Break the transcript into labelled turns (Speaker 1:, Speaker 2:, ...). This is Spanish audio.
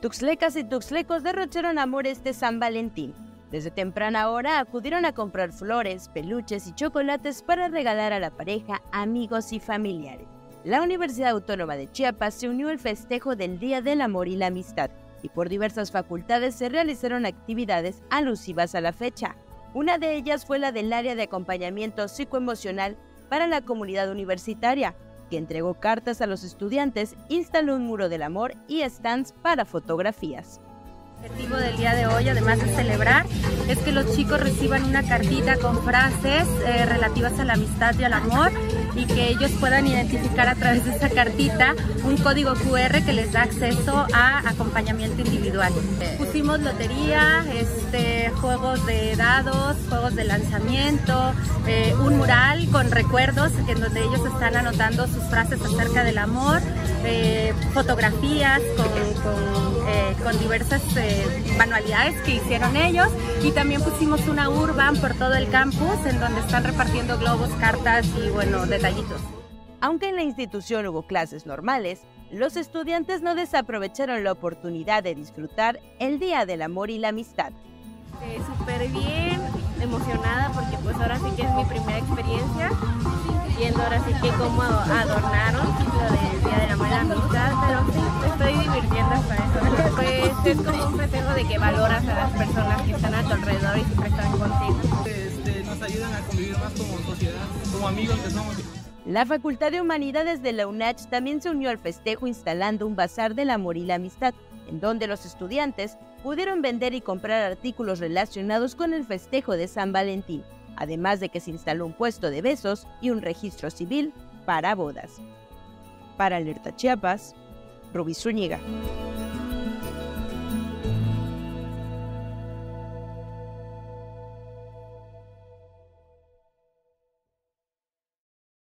Speaker 1: Tuxlecas y tuxlecos derrocharon amor este San Valentín. Desde temprana hora acudieron a comprar flores, peluches y chocolates para regalar a la pareja, amigos y familiares. La Universidad Autónoma de Chiapas se unió al festejo del Día del Amor y la Amistad y por diversas facultades se realizaron actividades alusivas a la fecha. Una de ellas fue la del área de acompañamiento psicoemocional para la comunidad universitaria, que entregó cartas a los estudiantes, instaló un muro del amor y stands para fotografías.
Speaker 2: El objetivo del día de hoy, además de celebrar, es que los chicos reciban una cartita con frases eh, relativas a la amistad y al amor y que ellos puedan identificar a través de esa cartita un código QR que les da acceso a acompañamiento individual. Pusimos lotería, este, juegos de dados, juegos de lanzamiento, eh, un mural con recuerdos en donde ellos están anotando sus frases acerca del amor, eh, fotografías con, con diversas manualidades que hicieron ellos y también pusimos una urban por todo el campus en donde están repartiendo globos, cartas y bueno, detallitos.
Speaker 1: Aunque en la institución hubo clases normales, los estudiantes no desaprovecharon la oportunidad de disfrutar el Día del Amor y la Amistad.
Speaker 3: Eh, Súper bien, emocionada porque pues ahora sí que es mi primera experiencia, viendo ahora sí que cómo adornaron lo del Día y la Amistad, pero sí, estoy divirtiendo hasta eso. Pues es como un festejo de que valoras a las personas que están a tu alrededor y siempre están contigo.
Speaker 4: Este, nos ayudan a convivir más como sociedad, como amigos que somos.
Speaker 1: La Facultad de Humanidades de la UNACH también se unió al festejo instalando un bazar del amor y la amistad, en donde los estudiantes pudieron vender y comprar artículos relacionados con el festejo de San Valentín, además de que se instaló un puesto de besos y un registro civil para bodas. Para Alerta Chiapas, Rubí Zúñiga.